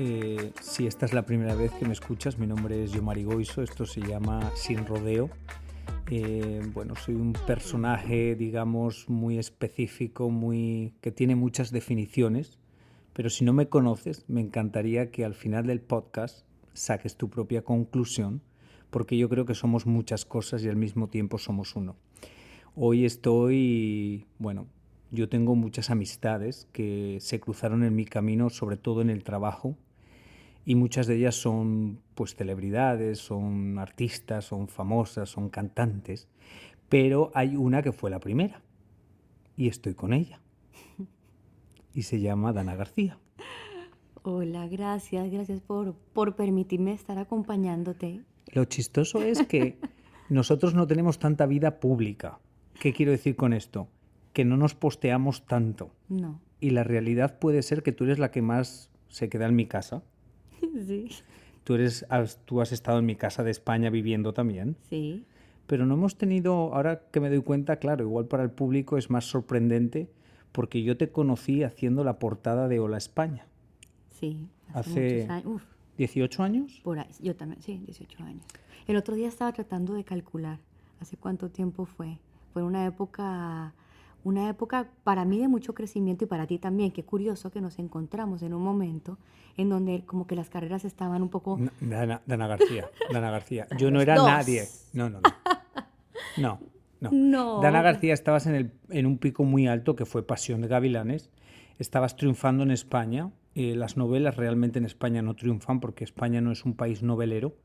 Eh, si esta es la primera vez que me escuchas, mi nombre es Yomari Goiso, esto se llama Sin Rodeo. Eh, bueno, soy un personaje, digamos, muy específico, muy que tiene muchas definiciones, pero si no me conoces, me encantaría que al final del podcast saques tu propia conclusión, porque yo creo que somos muchas cosas y al mismo tiempo somos uno. Hoy estoy, bueno, yo tengo muchas amistades que se cruzaron en mi camino, sobre todo en el trabajo, y muchas de ellas son pues celebridades, son artistas, son famosas, son cantantes, pero hay una que fue la primera y estoy con ella. Y se llama Dana García. Hola, gracias, gracias por, por permitirme estar acompañándote. Lo chistoso es que nosotros no tenemos tanta vida pública. ¿Qué quiero decir con esto? Que no nos posteamos tanto. No. Y la realidad puede ser que tú eres la que más se queda en mi casa. Sí. Tú, eres, has, tú has estado en mi casa de España viviendo también. Sí. Pero no hemos tenido, ahora que me doy cuenta, claro, igual para el público es más sorprendente porque yo te conocí haciendo la portada de Hola España. Sí. Hace muchos años. Uf, 18 años. por ahí. Yo también, sí, 18 años. El otro día estaba tratando de calcular hace cuánto tiempo fue. Fue una época, una época para mí de mucho crecimiento y para ti también. Qué curioso que nos encontramos en un momento en donde como que las carreras estaban un poco... No, Dana, Dana García, Dana García. Yo no era Dos. nadie. No, no, no. No, no. No. Dana García, estabas en, el, en un pico muy alto que fue Pasión de Gavilanes. Estabas triunfando en España. Eh, las novelas realmente en España no triunfan porque España no es un país novelero.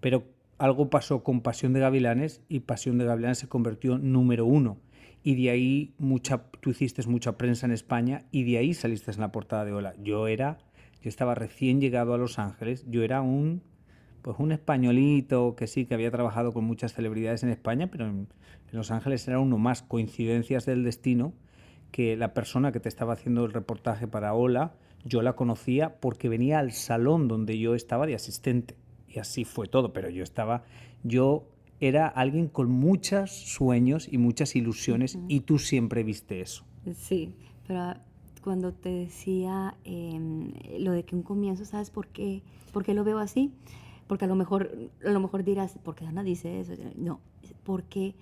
Pero algo pasó con Pasión de Gavilanes y Pasión de Gavilanes se convirtió en número uno. Y de ahí mucha, tú hiciste mucha prensa en España y de ahí saliste en la portada de Hola. Yo era, yo estaba recién llegado a Los Ángeles, yo era un, pues un españolito que sí, que había trabajado con muchas celebridades en España, pero en, Los Ángeles era uno más, coincidencias del destino, que la persona que te estaba haciendo el reportaje para Hola, yo la conocía porque venía al salón donde yo estaba de asistente. Y así fue todo, pero yo estaba, yo era alguien con muchos sueños y muchas ilusiones y tú siempre viste eso. Sí, pero cuando te decía em, lo de que un comienzo, ¿sabes por qué? ¿Por qué lo veo así? Porque a lo mejor, a lo mejor dirás, ¿por qué Ana dice eso? No, porque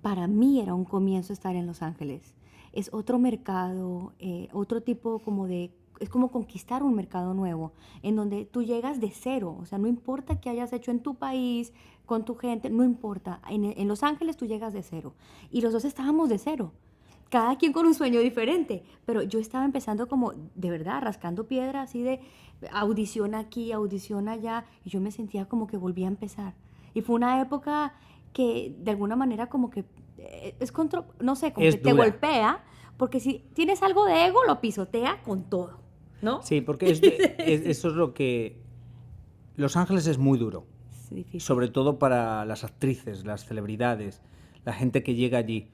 para mí era un comienzo estar en Los Ángeles. Es otro mercado, eh, otro tipo como de es como conquistar un mercado nuevo, en donde tú llegas de cero, o sea, no importa qué hayas hecho en tu país, con tu gente, no importa, en, en Los Ángeles tú llegas de cero, y los dos estábamos de cero, cada quien con un sueño diferente, pero yo estaba empezando como, de verdad, rascando piedra, así de audición aquí, audición allá, y yo me sentía como que volvía a empezar, y fue una época que de alguna manera como que es contra, no sé, como Es que te golpea, porque si tienes algo de ego, lo pisotea con todo, ¿no? Sí, porque es de- es- eso es lo que... Los Ángeles es muy duro, Es sobre todo para las actrices, las celebridades, la gente que llega allí,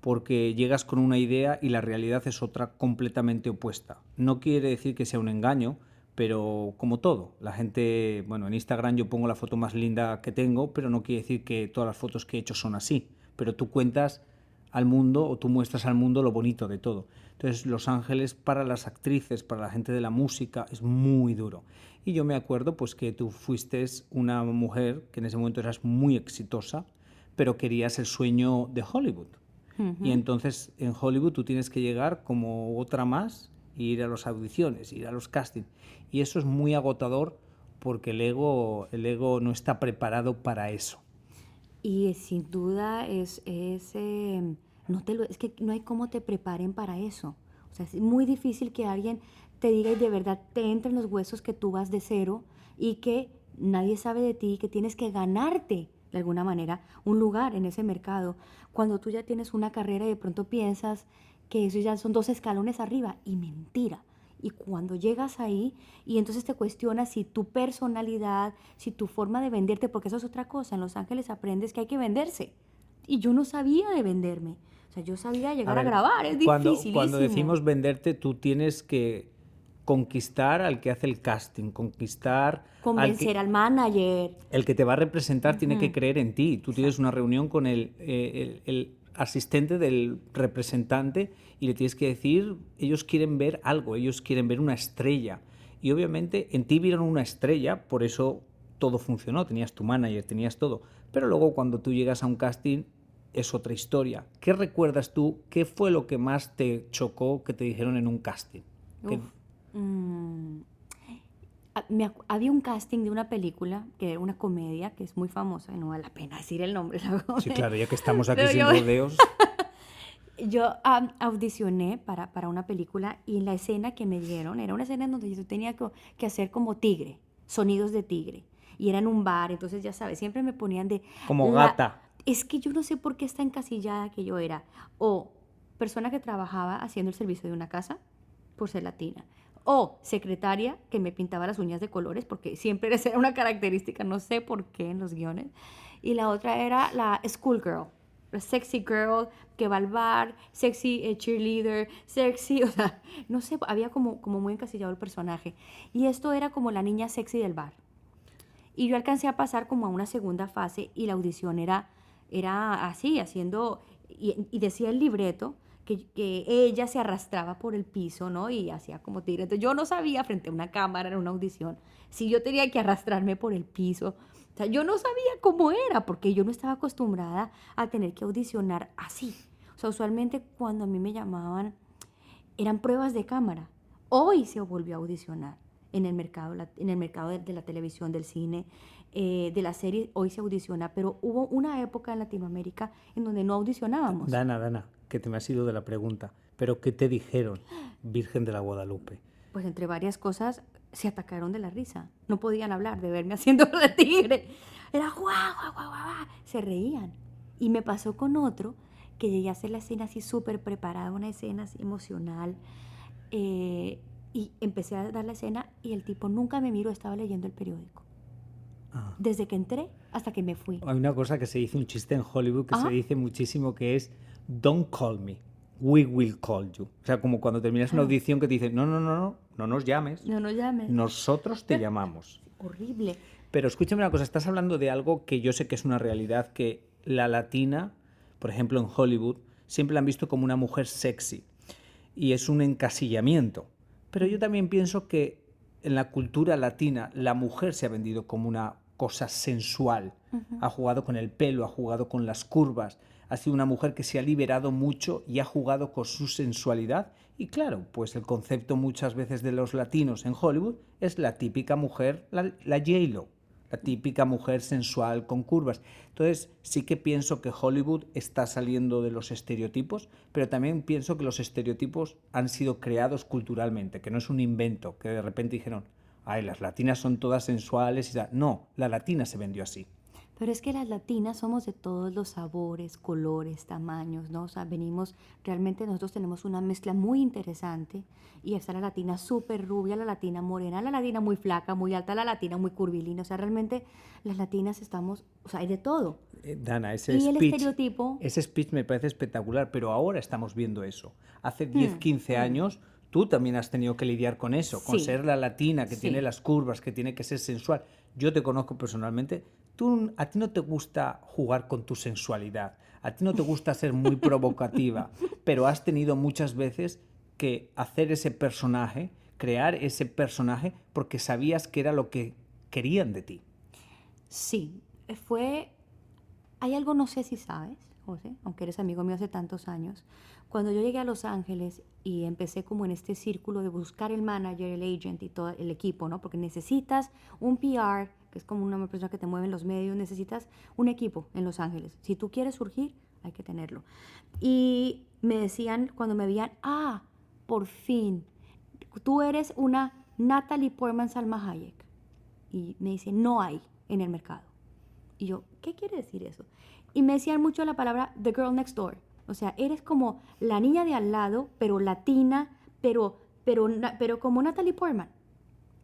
porque llegas con una idea y la realidad es otra completamente opuesta. No quiere decir que sea un engaño, pero como todo, la gente, bueno, en Instagram yo pongo la foto más linda que tengo, pero no quiere decir que todas las fotos que he hecho son así, pero tú cuentas al mundo o tú muestras al mundo lo bonito de todo. Entonces, Los Ángeles para las actrices, para la gente de la música, es muy duro. Y yo me acuerdo pues que tú fuiste una mujer que en ese momento eras muy exitosa, pero querías el sueño de Hollywood. Y entonces en Hollywood tú tienes que llegar como otra más, e ir a las audiciones, ir a los castings. Y eso es muy agotador porque el ego, el ego no está preparado para eso. Y sin duda es, es, eh, no te lo, es que no hay cómo te preparen para eso. O sea, es muy difícil que alguien te diga y de verdad te entre en los huesos que tú vas de cero y que nadie sabe de ti, que tienes que ganarte de alguna manera un lugar en ese mercado. Cuando tú ya tienes una carrera y de pronto piensas que eso ya son dos escalones arriba y mentira. Y cuando llegas ahí y entonces te cuestionas si tu personalidad, si tu forma de venderte, porque eso es otra cosa, en Los Ángeles aprendes que hay que venderse. Y yo no sabía de venderme. O sea, yo sabía llegar a, ver, grabar, es cuando, difícil. Cuando decimos venderte, tú tienes que conquistar al que hace el casting, conquistar convencer al, que, al manager. El que te va a representar tiene que creer en ti. Tú tienes una reunión con el, eh, el, el, asistente del representante y le tienes que decir, ellos quieren ver algo, ellos quieren ver una estrella. Y obviamente en ti vieron una estrella, por eso todo funcionó, tenías tu manager, tenías todo. Pero luego cuando tú llegas a un casting es otra historia. ¿Qué recuerdas tú? ¿Qué fue lo que más te chocó que te dijeron en un casting? Uf. Mm. Me, había un casting de una película, que era una comedia, que es muy famosa, y no vale la pena decir el nombre. Sí, claro, ya que estamos aquí sin yo, rodeos. yo um, audicioné para, para una película y la escena que me dieron era una escena en donde yo tenía que, que hacer como tigre, sonidos de tigre. Y era en un bar, entonces ya sabes, siempre me ponían de... Como la, gata. Es que yo no sé por qué está encasillada que yo era. O persona que trabajaba haciendo el servicio de una casa por ser latina o secretaria que me pintaba las uñas de colores, porque siempre era una característica, no sé por qué en los guiones. Y la otra era la schoolgirl, la sexy girl que va al bar, sexy eh, cheerleader, sexy, o sea, no sé, había como, como muy encasillado el personaje. Y esto era como la niña sexy del bar. Y yo alcancé a pasar como a una segunda fase y la audición era, era así, haciendo, y decía el libreto, que, ella se arrastraba por el piso, ¿no? Y hacía como tigre. Entonces yo no sabía frente a una cámara en una audición si yo tenía que arrastrarme por el piso. O sea, yo no sabía cómo era porque yo no estaba acostumbrada a tener que audicionar así. O sea, usualmente cuando a mí me llamaban eran pruebas de cámara. Hoy se volvió a audicionar en el mercado, en el mercado de, la televisión, del cine, eh, de la serie, hoy se audiciona, pero hubo una época en Latinoamérica en donde no audicionábamos. Dana, Dana, que te me has ido de la pregunta, pero ¿qué te dijeron, Virgen de la Guadalupe? Pues entre varias cosas se atacaron de la risa. No podían hablar de verme haciendo de tigre. Era guau, guau, guau, guau. Se reían. Y me pasó con otro que llegué a hacer la escena así súper preparada, una escena así emocional. Eh, y empecé a dar la escena y el tipo nunca me miró, estaba leyendo el periódico. Ah. Desde que entré hasta que me fui. Hay una cosa que se dice, un chiste en Hollywood que ah. se dice muchísimo que es don't call me, we will call you. O sea, como cuando terminas una audición que te dicen, no, no, no, no, no nos llames. No nos llames. Nosotros te llamamos. Horrible. Pero escúchame una cosa, estás hablando de algo que yo sé que es una realidad, que la latina, por ejemplo en Hollywood, siempre la han visto como una mujer sexy. Y es un encasillamiento. Pero yo también pienso que en la cultura latina la mujer se ha vendido como una cosa sensual. Uh -huh. Ha jugado con el pelo, ha jugado con las curvas, ha sido una mujer que se ha liberado mucho y ha jugado con su sensualidad. Y claro, pues el concepto muchas veces de los latinos en Hollywood es la típica mujer, la, la J-Lo, la típica mujer sensual con curvas. Entonces sí que pienso que Hollywood está saliendo de los estereotipos, pero también pienso que los estereotipos han sido creados culturalmente, que no es un invento, que de repente dijeron, ay, las latinas son todas sensuales. Y no, la latina se vendió así. Pero es que las latinas somos de todos los sabores, colores, tamaños, ¿no? O sea, venimos, realmente nosotros tenemos una mezcla muy interesante y está la latina súper rubia, la latina morena, la latina muy flaca, muy alta, la latina muy curvilínea. O sea, realmente las latinas estamos, o sea, hay de todo. Eh, Dana, ese y speech, el estereotipo... Ese speech me parece espectacular, pero ahora estamos viendo eso. Hace 10, hmm. 15 años... Tú también has tenido que lidiar con eso, con ser la latina, que Sí. tiene las curvas, que tiene que ser sensual. Yo te conozco personalmente, tú, a ti no te gusta jugar con tu sensualidad, a ti no te gusta ser muy provocativa, pero has tenido muchas veces que hacer ese personaje, crear ese personaje, porque sabías que era lo que querían de ti. Sí, fue... Hay algo, no sé si sabes, José, aunque eres amigo mío hace tantos años, cuando yo llegué a Los Ángeles y empecé como en este círculo de buscar el manager, el agent y todo el equipo, ¿no? Porque necesitas un PR es como una persona que te mueve en los medios, necesitas un equipo en Los Ángeles. Si tú quieres surgir, hay que tenerlo. Y me decían cuando me veían, ah, por fin, tú eres una Natalie Portman Salma Hayek. Y me dicen, no hay en el mercado. Y yo, ¿qué quiere decir eso? Y me decían mucho la palabra The Girl Next Door. O sea, eres como la niña de al lado, pero latina, pero, pero, pero como Natalie Portman.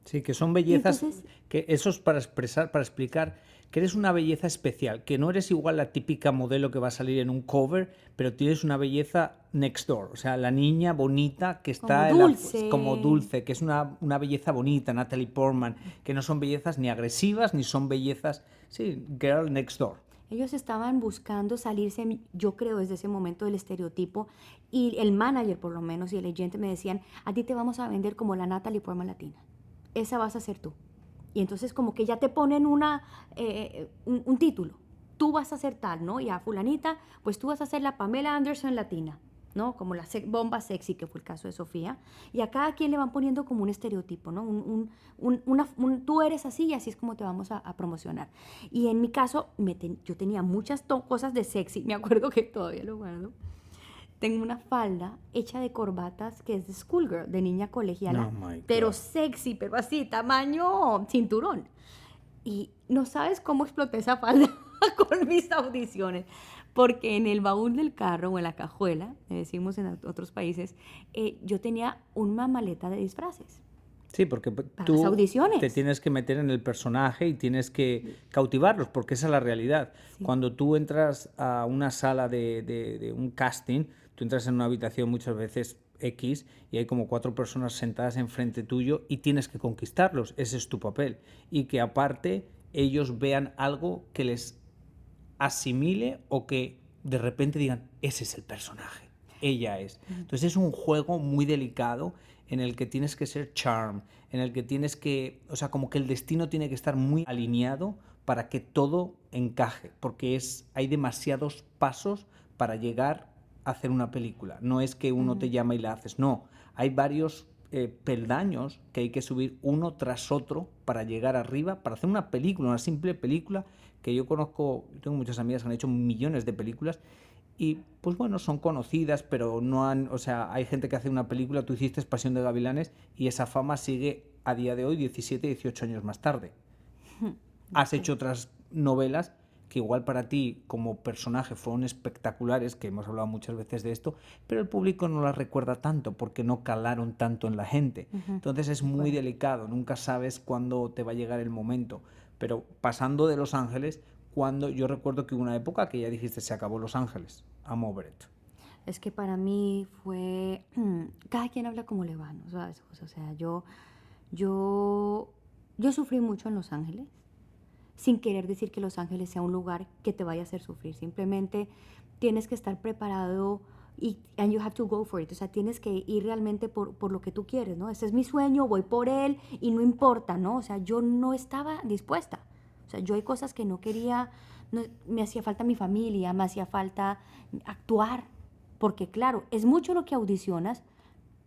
Sí, que son bellezas, que eso es para expresar, para explicar que eres una belleza especial, que no eres igual la típica modelo que va a salir en un cover, pero tienes una belleza next door, o sea, la niña bonita que está como dulce, como dulce que es una, una, belleza bonita, Natalie Portman, que no son bellezas ni agresivas, ni son bellezas, sí, girl next door. Ellos estaban buscando salirse, yo creo, desde ese momento del estereotipo. Y el manager, por lo menos, y el agente me decían, a ti te vamos a vender como la Natalie Portman latina. Esa vas a ser tú. Y entonces como que ya te ponen una, eh, un, título. Tú vas a ser tal, ¿no? Y a fulanita, pues tú vas a ser la Pamela Anderson latina. ¿no? Como la bomba sexy, que fue el caso de Sofía. Y a cada quien le van poniendo como un estereotipo, ¿no? Un, un, una, tú eres así y así es como te vamos a, a promocionar. Y en mi caso, me yo tenía muchas cosas de sexy, me acuerdo que todavía lo guardo. Tengo una falda hecha de corbatas que es de schoolgirl, de niña colegiala, pero sexy, pero así, tamaño cinturón. Y no sabes cómo exploté esa falda con mis audiciones porque en el baúl del carro o en la cajuela, decimos en otros países, eh, yo tenía una maleta de disfraces. Sí, porque tú te tienes que meter en el personaje y tienes que cautivarlos, porque esa es la realidad. Cuando tú entras a una sala de, de, un casting, tú entras en una habitación muchas veces X y hay como cuatro personas sentadas enfrente tuyo y tienes que conquistarlos. Ese es tu papel. Y que aparte ellos vean algo que les asimile o que de repente digan, ese es el personaje, ella es. Entonces es un juego muy delicado en el que tienes que ser charm, en el que tienes que, o sea, como que el destino tiene que estar muy alineado para que todo encaje, porque es hay demasiados pasos para llegar a hacer una película. No es que uno te llama y la haces, no, hay varios eh, peldaños que hay que subir uno tras otro para llegar arriba, para hacer una película, una simple película que yo conozco, tengo muchas amigas que han hecho millones de películas y pues bueno, son conocidas, pero no han, o sea, hay gente que hace una película, tú hiciste Pasión de Gavilanes y esa fama sigue a día de hoy 17, 18 años más tarde. Has hecho otras novelas que igual para ti como personaje fueron espectaculares, que hemos hablado muchas veces de esto, pero el público no las recuerda tanto porque no calaron tanto en la gente. Entonces es muy delicado, nunca sabes cuándo te va a llegar el momento. Pero pasando de Los Ángeles, cuando yo recuerdo que hubo una época que ya dijiste se acabó Los Ángeles, Over it. Es que para mí fue, cada quien habla como le va, ¿no? ¿Sabes? O sea, yo, yo, yo sufrí mucho en Los Ángeles, sin querer decir que Los Ángeles sea un lugar que te vaya a hacer sufrir. Simplemente tienes que estar preparado y and you have to go for it. O sea, tienes que ir realmente por, por, lo que tú quieres, ¿no? Ese es mi sueño, voy por él y no importa, ¿no? O sea, yo no estaba dispuesta. O sea, yo hay cosas que no quería, no, me hacía falta mi familia, me hacía falta actuar, porque claro, es mucho lo que audicionas,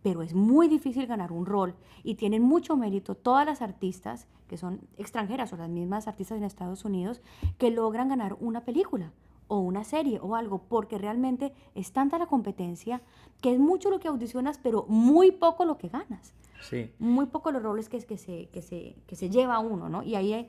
pero es muy difícil ganar un rol y tienen mucho mérito todas las artistas que son extranjeras o las mismas artistas en Estados Unidos que logran ganar una película o una serie o algo, porque realmente es tanta la competencia que es mucho lo que audicionas, pero muy poco lo que ganas. Sí. Muy poco los roles que, que, se, que, se, que se lleva uno, ¿no? Y ahí,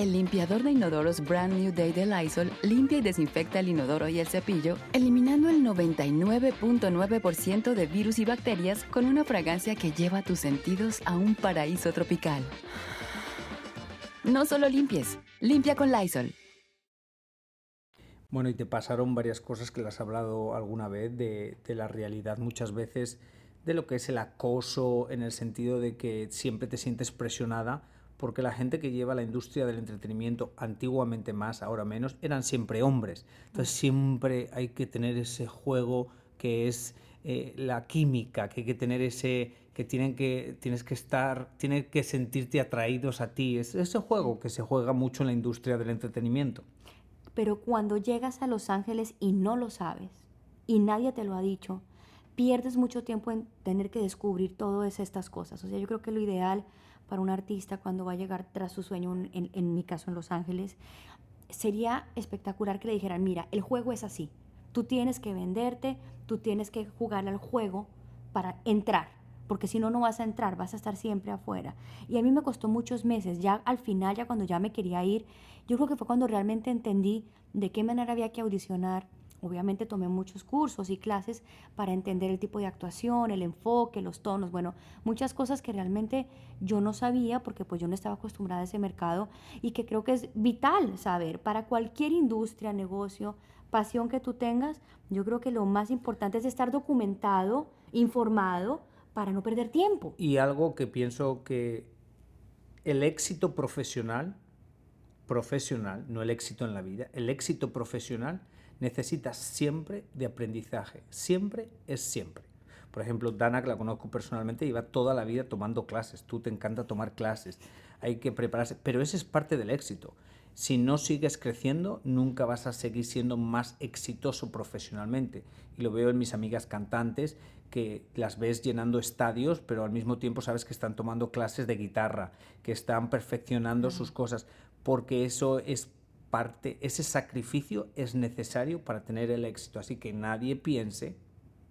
El limpiador de inodoros Brand New Day de Lysol limpia y desinfecta el inodoro y el cepillo, eliminando el 99.9% de virus y bacterias con una fragancia que lleva tus sentidos a un paraíso tropical. No solo limpies, limpia con Lysol. Bueno, y te pasaron varias cosas que las has hablado alguna vez de, de, la realidad muchas veces de lo que es el acoso en el sentido de que siempre te sientes presionada porque la gente que lleva la industria del entretenimiento, antiguamente más, ahora menos, eran siempre hombres. Entonces siempre hay que tener ese juego que es eh, la química, que hay que tener ese, que tienen que, tienes que estar, tienen que sentirte atraídos a ti. Es ese juego que se juega mucho en la industria del entretenimiento. Pero cuando llegas a Los Ángeles y no lo sabes, y nadie te lo ha dicho, pierdes mucho tiempo en tener que descubrir todas estas cosas. O sea, yo creo que lo ideal para un artista cuando va a llegar tras su sueño, en, en mi caso en Los Ángeles, sería espectacular que le dijeran, mira, el juego es así, tú tienes que venderte, tú tienes que jugar al juego para entrar, porque si no, no vas a entrar, vas a estar siempre afuera. Y a mí me costó muchos meses, ya al final, ya cuando ya me quería ir, yo creo que fue cuando realmente entendí de qué manera había que audicionar, Obviamente tomé muchos cursos y clases para entender el tipo de actuación, el enfoque, los tonos, bueno, muchas cosas que realmente yo no sabía porque pues yo no estaba acostumbrada a ese mercado y que creo que es vital saber para cualquier industria, negocio, pasión que tú tengas, yo creo que lo más importante es estar documentado, informado para no perder tiempo. Y algo que pienso que el éxito profesional, profesional, no el éxito en la vida, el éxito profesional necesitas siempre de aprendizaje. Siempre es siempre. Por ejemplo, Dana, que la conozco personalmente, lleva toda la vida tomando clases. Tú te encanta tomar clases. Hay que prepararse. Pero ese es parte del éxito. Si no sigues creciendo, nunca vas a seguir siendo más exitoso profesionalmente. Y lo veo en mis amigas cantantes, que las ves llenando estadios, pero al mismo tiempo sabes que están tomando clases de guitarra, que están perfeccionando sus cosas, porque eso es parte, ese sacrificio es necesario para tener el éxito. Así que nadie piense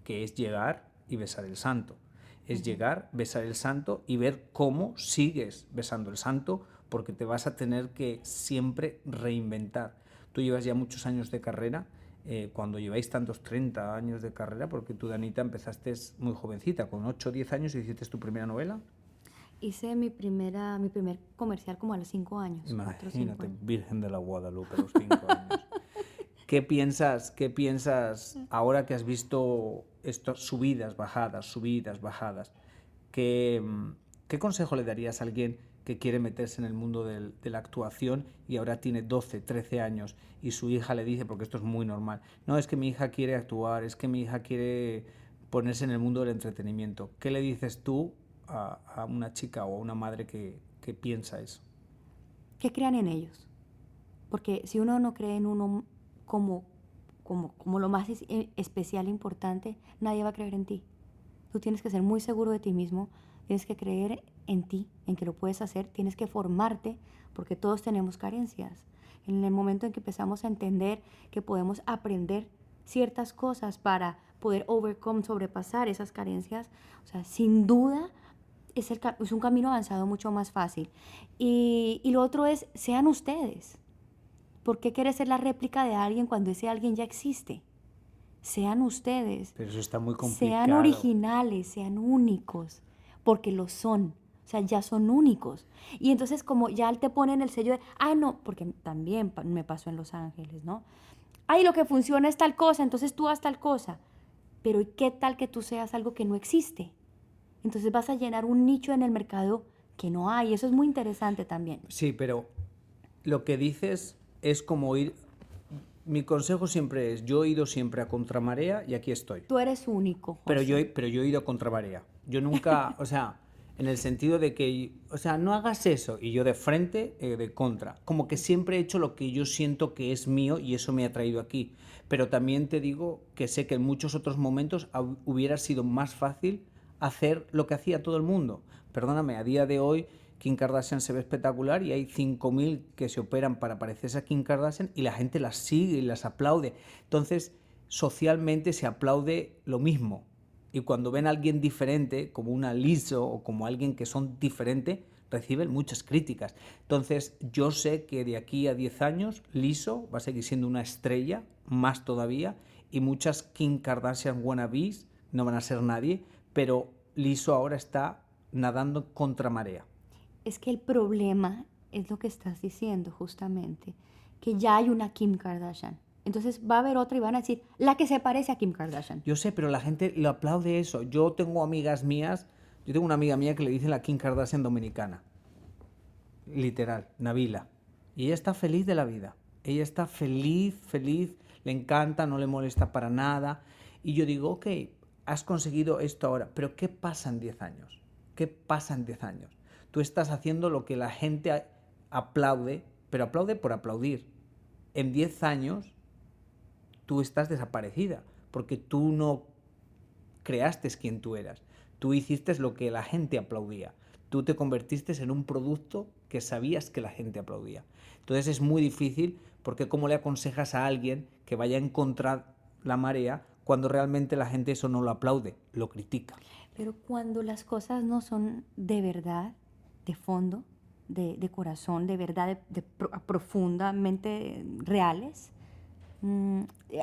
que es llegar y besar el santo. Es llegar, besar el santo y ver cómo sigues besando el santo, porque te vas a tener que siempre reinventar. Tú llevas ya muchos años de carrera, eh, cuando lleváis tantos 30 años de carrera, porque tú, Danita, empezaste muy jovencita, con 8 o 10 años hiciste tu primera novela. Hice mi primera, mi primer comercial como a los cinco años. Imagínate, Virgen de la Guadalupe, los cinco años. ¿Qué piensas, qué piensas ahora que has visto estas subidas, bajadas, subidas, bajadas? ¿Qué, ¿Qué consejo le darías a alguien que quiere meterse en el mundo de la actuación y ahora tiene 12, 13 años y su hija le dice, porque esto es muy normal, no, es que mi hija quiere actuar, es que mi hija quiere ponerse en el mundo del entretenimiento. ¿Qué le dices tú a, una chica o a una madre que, que piensa eso? Que crean en ellos. Porque si uno no cree en uno como, como, como lo más eh, especial e importante, nadie va a creer en ti. Tú tienes que ser muy seguro de ti mismo, tienes que creer en ti, en que lo puedes hacer, tienes que formarte, porque todos tenemos carencias. En el momento en que empezamos a entender que podemos aprender ciertas cosas para poder overcome, sobrepasar esas carencias, o sea, sin duda es, el, es un camino avanzado mucho más fácil. Y, y, lo otro es, sean ustedes. ¿Por qué quieres ser la réplica de alguien cuando ese alguien ya existe? Sean ustedes. Pero eso está muy complicado. Sean originales, sean únicos, porque lo son. O sea, ya son únicos. Y entonces como ya te ponen el sello de, ah, no, porque también me pasó en Los Ángeles, ¿no? Ay, lo que funciona es tal cosa, entonces tú haz tal cosa. Pero ¿qué tal que tú seas algo que no existe? Entonces vas a llenar un nicho en el mercado que no hay. Eso es muy interesante también. Sí, pero lo que dices es como ir... Mi consejo siempre es, yo he ido siempre a contramarea y aquí estoy. Tú eres único. Pero yo, pero yo he ido a contramarea. Yo nunca, o sea, en el sentido de que, o sea, no hagas eso y yo de frente, eh, de contra. Como que siempre he hecho lo que yo siento que es mío y eso me ha traído aquí. Pero también te digo que sé que en muchos otros momentos hubiera sido más fácil hacer lo que hacía todo el mundo. Perdóname, a día de hoy Kim Kardashian se ve espectacular y hay 5.000 que se operan para parecerse a Kim Kardashian y la gente las sigue y las aplaude. Entonces, socialmente se aplaude lo mismo. Y cuando ven a alguien diferente, como una liso o como alguien que son diferente, reciben muchas críticas. Entonces, yo sé que de aquí a 10 años, Liso va a seguir siendo una estrella, más todavía, y muchas Kim Kardashian wannabes no van a ser nadie, pero Liso ahora está nadando contra marea. Es que el problema es lo que estás diciendo justamente, que ya hay una Kim Kardashian. Entonces va a haber otra y van a decir, la que se parece a Kim Kardashian. Yo sé, pero la gente lo aplaude eso. Yo tengo amigas mías, yo tengo una amiga mía que le dice la Kim Kardashian dominicana. Literal, Nabila. Y ella está feliz de la vida. Ella está feliz, feliz, le encanta, no le molesta para nada. Y yo digo, ok, has conseguido esto ahora, pero ¿qué pasa en 10 años? ¿Qué pasa en 10 años? Tú estás haciendo lo que la gente aplaude, pero aplaude por aplaudir. En 10 años tú estás desaparecida, porque tú no creaste quien tú eras. Tú hiciste lo que la gente aplaudía. Tú te convertiste en un producto que sabías que la gente aplaudía. Entonces es muy difícil porque ¿cómo le aconsejas a alguien que vaya a encontrar la marea cuando realmente la gente eso no lo aplaude, lo critica? Pero cuando las cosas no son de verdad, de fondo, de, corazón, de verdad, de, profundamente reales, mm,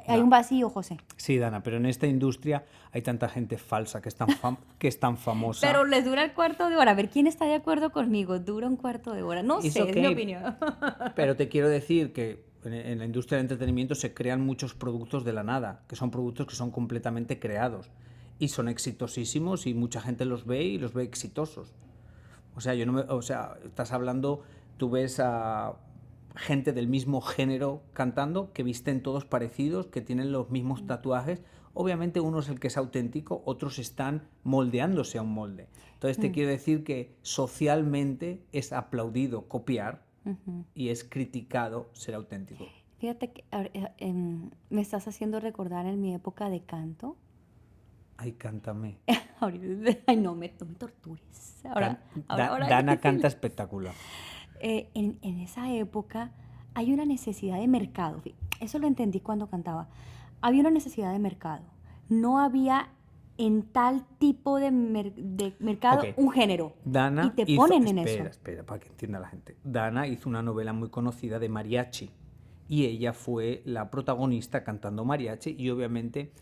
hay un vacío, José. Sí, Dana, pero en esta industria hay tanta gente falsa que es tan, que es tan famosa. pero les dura el cuarto de hora. A ver, ¿quién está de acuerdo conmigo? Dura un cuarto de hora. No sé, es mi opinión. pero te quiero decir que en la industria del entretenimiento se crean muchos productos de la nada, que son productos que son completamente creados y son exitosísimos y mucha gente los ve y los ve exitosos. O sea, yo no me, o sea, estás hablando, tú ves a gente del mismo género cantando que visten todos parecidos, que tienen los mismos tatuajes. Obviamente uno es el que es auténtico, otros están moldeándose a un molde. Entonces te mm. quiero decir que socialmente es aplaudido copiar y es criticado ser auténtico. Fíjate que eh, em, me estás haciendo recordar en mi época de canto. Ay, cántame. Ay, no me, no me tortures. Ahora, Dana canta espectacular. Eh, en, esa época hay una necesidad de mercado. Eso lo entendí cuando cantaba. Había una necesidad de mercado. No había en tal tipo de, mercado un género. Dana y te ponen en eso. Espera, espera, para que entienda la gente. Dana hizo una novela muy conocida de mariachi y ella fue la protagonista cantando mariachi y obviamente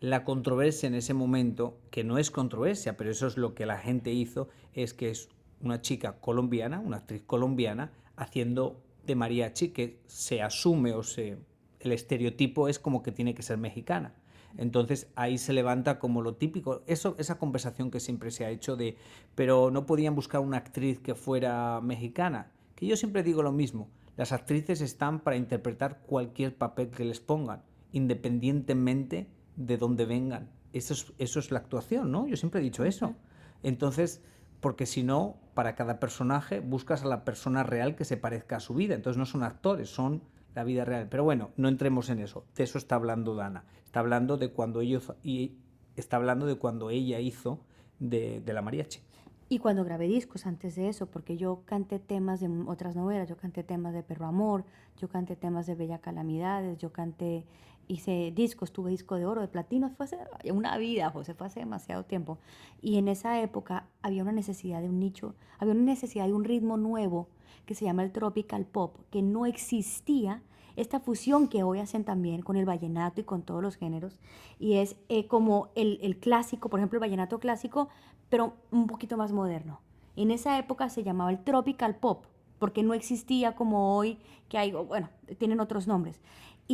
la controversia en ese momento, que no es controversia, pero eso es lo que la gente hizo, es que es una chica colombiana, una actriz colombiana, haciendo de mariachi, que se asume o se... El estereotipo es como que tiene que ser mexicana. Entonces ahí se levanta como lo típico, eso, esa conversación que siempre se ha hecho de, pero no podían buscar una actriz que fuera mexicana, que yo siempre digo lo mismo, las actrices están para interpretar cualquier papel que les pongan, independientemente de dónde vengan. Eso es, eso es la actuación, ¿no? Yo siempre he dicho eso. Entonces, porque si no, para cada personaje buscas a la persona real que se parezca a su vida. Entonces no son actores, son la vida real. Pero bueno, no entremos en eso. De eso está hablando Dana. Está hablando de cuando ellos y está hablando de cuando ella hizo de, de la mariachi. Y cuando grabé discos antes de eso, porque yo canté temas de otras novelas, yo canté temas de Perro Amor, yo canté temas de Bella Calamidades, yo canté hice discos, tuve disco de oro, de platino, fue hace una vida, José, fue hace demasiado tiempo. Y en esa época había una necesidad de un nicho, había una necesidad de un ritmo nuevo que se llama el tropical pop, que no existía esta fusión que hoy hacen también con el vallenato y con todos los géneros. Y es eh, como el, el clásico, por ejemplo, el vallenato clásico, pero un poquito más moderno. En esa época se llamaba el tropical pop, porque no existía como hoy, que hay, bueno, tienen otros nombres.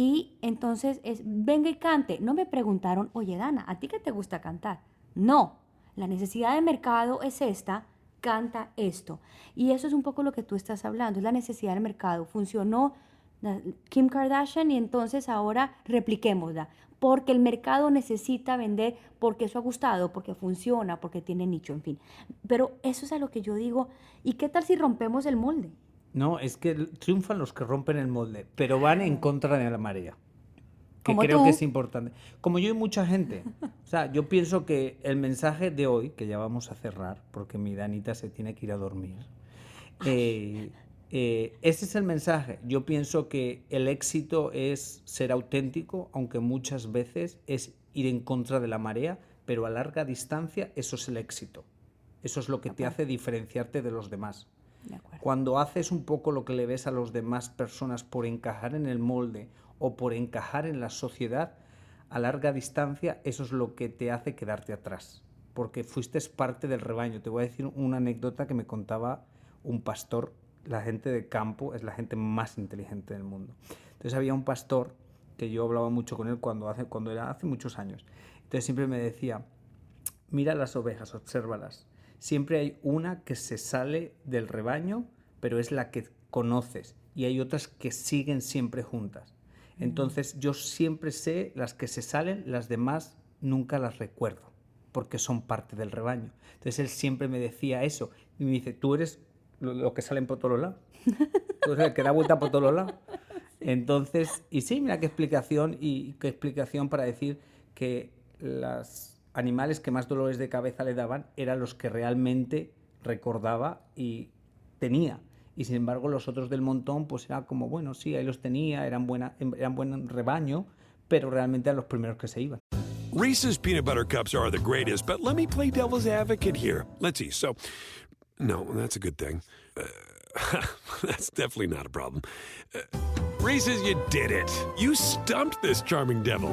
Y entonces es, venga y cante. No me preguntaron, oye Dana, ¿a ti qué te gusta cantar? No, la necesidad de mercado es esta, canta esto. Y eso es un poco lo que tú estás hablando, es la necesidad del mercado. Funcionó Kim Kardashian y entonces ahora repliquémosla. Porque el mercado necesita vender, porque eso ha gustado, porque funciona, porque tiene nicho, en fin. Pero eso es a lo que yo digo, ¿y qué tal si rompemos el molde? No, es que triunfan los que rompen el molde, pero van en contra de la marea. Que creo que es importante. Como yo y mucha gente. O sea, yo pienso que el mensaje de hoy, que ya vamos a cerrar, porque mi Danita se tiene que ir a dormir. Eh, eh, ese es el mensaje. Yo pienso que el éxito es ser auténtico, aunque muchas veces es ir en contra de la marea, pero a larga distancia eso es el éxito. Eso es lo que te hace diferenciarte de los demás. Cuando haces un poco lo que le ves a las demás personas por encajar en el molde o por encajar en la sociedad, a larga distancia eso es lo que te hace quedarte atrás, porque fuiste parte del rebaño. Te voy a decir una anécdota que me contaba un pastor. La gente de campo es la gente más inteligente del mundo. Entonces había un pastor que yo hablaba mucho con él cuando, hace, cuando era hace muchos años. Entonces siempre me decía, mira las ovejas, obsérvalas. Siempre hay una que se sale del rebaño, pero es la que conoces, y hay otras que siguen siempre juntas. Entonces yo siempre sé las que se salen, las demás nunca las recuerdo, porque son parte del rebaño. Entonces él siempre me decía eso, y me dice, tú eres lo, que salen por todos lados, tú eres el que da vuelta por todos lados. Entonces, y sí, mira qué explicación y qué explicación para decir que los animales que más dolores de cabeza le daban eran los que realmente recordaba y tenía. Y sin embargo, los otros del montón, pues era como, bueno, sí, ahí los tenía, eran, buena, eran buen rebaño, pero realmente eran los primeros que se iban. Reese's peanut butter cups are the greatest, but let me play devil's advocate here. Let's see. So, no, that's a good thing. Uh, that's definitely not a problem. Uh, Reese's, you did it. You stumped this charming devil.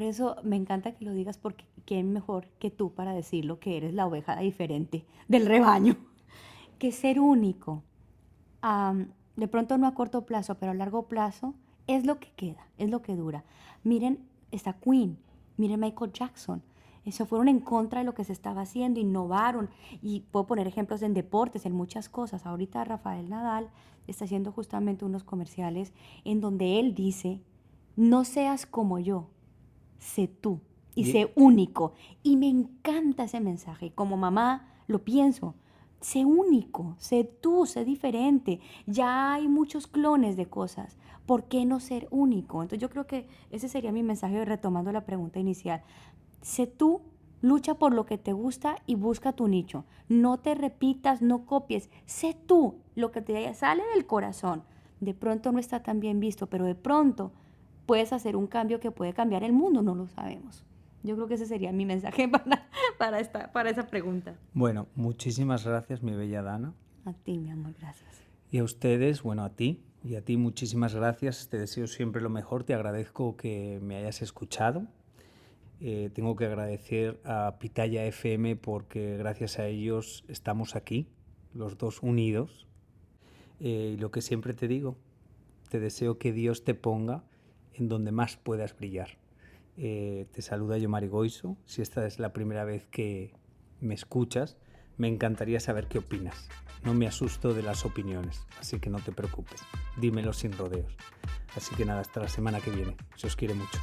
Por eso me encanta que lo digas porque quién mejor que tú para decirlo que eres la oveja diferente del rebaño. Que ser único, de pronto no a corto plazo, pero a largo plazo, es lo que queda, es lo que dura. Miren esta Queen, miren Michael Jackson. Eso fueron en contra de lo que se estaba haciendo, innovaron. Y puedo poner ejemplos en deportes, en muchas cosas. Ahorita Rafael Nadal está haciendo justamente unos comerciales en donde él dice, no seas como yo, sé tú y sé único. Y me encanta ese mensaje. Como mamá lo pienso. Sé único, sé tú, sé diferente. Ya hay muchos clones de cosas. ¿Por qué no ser único? Entonces yo creo que ese sería mi mensaje retomando la pregunta inicial. Sé tú, lucha por lo que te gusta y busca tu nicho. No te repitas, no copies. Sé tú, lo que te sale del corazón. De pronto no está tan bien visto, pero de pronto puedes hacer un cambio que puede cambiar el mundo, no lo sabemos. Yo creo que ese sería mi mensaje para, para, esta, para esa pregunta. Bueno, muchísimas gracias, mi bella Dana. A ti, mi amor, gracias. Y a ustedes, bueno, a ti y a ti muchísimas gracias. Te deseo siempre lo mejor. Te agradezco que me hayas escuchado. Eh, tengo que agradecer a Pitaya FM porque gracias a ellos estamos aquí, los dos unidos. Eh, y lo que siempre te digo, te deseo que Dios te ponga en donde más puedas brillar. Eh, te saluda yo Marigoiso. Si esta es la primera vez que me escuchas, me encantaría saber qué opinas. No me asusto de las opiniones, así que no te preocupes. Dímelo sin rodeos. Así que nada, hasta la semana que viene. Se os quiere mucho.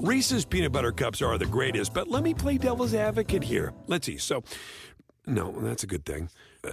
Reese's peanut butter cups are the greatest, but let me play devil's advocate here. Let's see. So, no, that's a good thing. Uh,